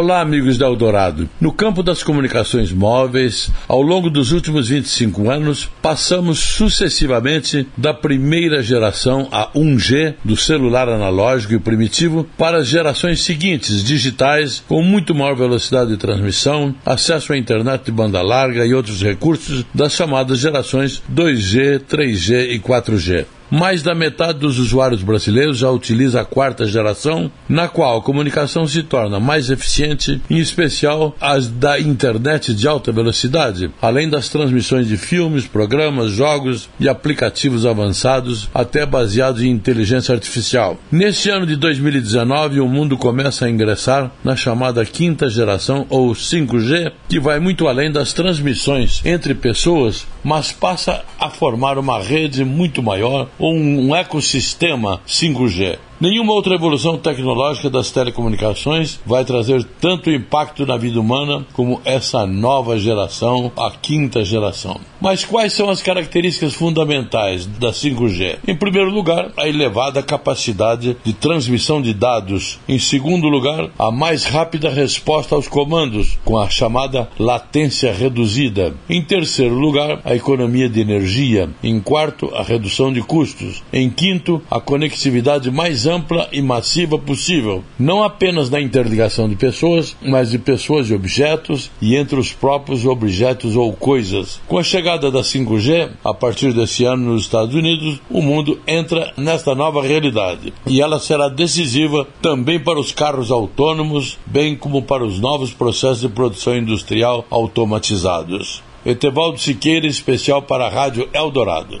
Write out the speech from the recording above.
Olá, amigos da Eldorado. No campo das comunicações móveis, ao longo dos últimos 25 anos, passamos sucessivamente da primeira geração, a 1G, do celular analógico e primitivo, para as gerações seguintes, digitais, com muito maior velocidade de transmissão, acesso à internet de banda larga e outros recursos das chamadas gerações 2G, 3G e 4G. Mais da metade dos usuários brasileiros já utiliza a quarta geração, na qual a comunicação se torna mais eficiente, em especial as da internet de alta velocidade, além das transmissões de filmes, programas, jogos e aplicativos avançados, até baseados em inteligência artificial. Neste ano de 2019, o mundo começa a ingressar na chamada quinta geração ou 5G, que vai muito além das transmissões entre pessoas, mas passa a formar uma rede muito maior um, um ecossistema 5G. Nenhuma outra evolução tecnológica das telecomunicações vai trazer tanto impacto na vida humana como essa nova geração, a quinta geração. Mas quais são as características fundamentais da 5G? Em primeiro lugar, a elevada capacidade de transmissão de dados. Em segundo lugar, a mais rápida resposta aos comandos, com a chamada latência reduzida. Em terceiro lugar, a economia de energia. Em quarto, a redução de custos. Em quinto, a conectividade mais ampla e massiva possível, não apenas na interligação de pessoas, mas de pessoas e objetos e entre os próprios objetos ou coisas. Com a chegada da 5G, a partir desse ano nos Estados Unidos, o mundo entra nesta nova realidade e ela será decisiva também para os carros autônomos, bem como para os novos processos de produção industrial automatizados. Etevaldo Siqueira, especial para a Rádio Eldorado.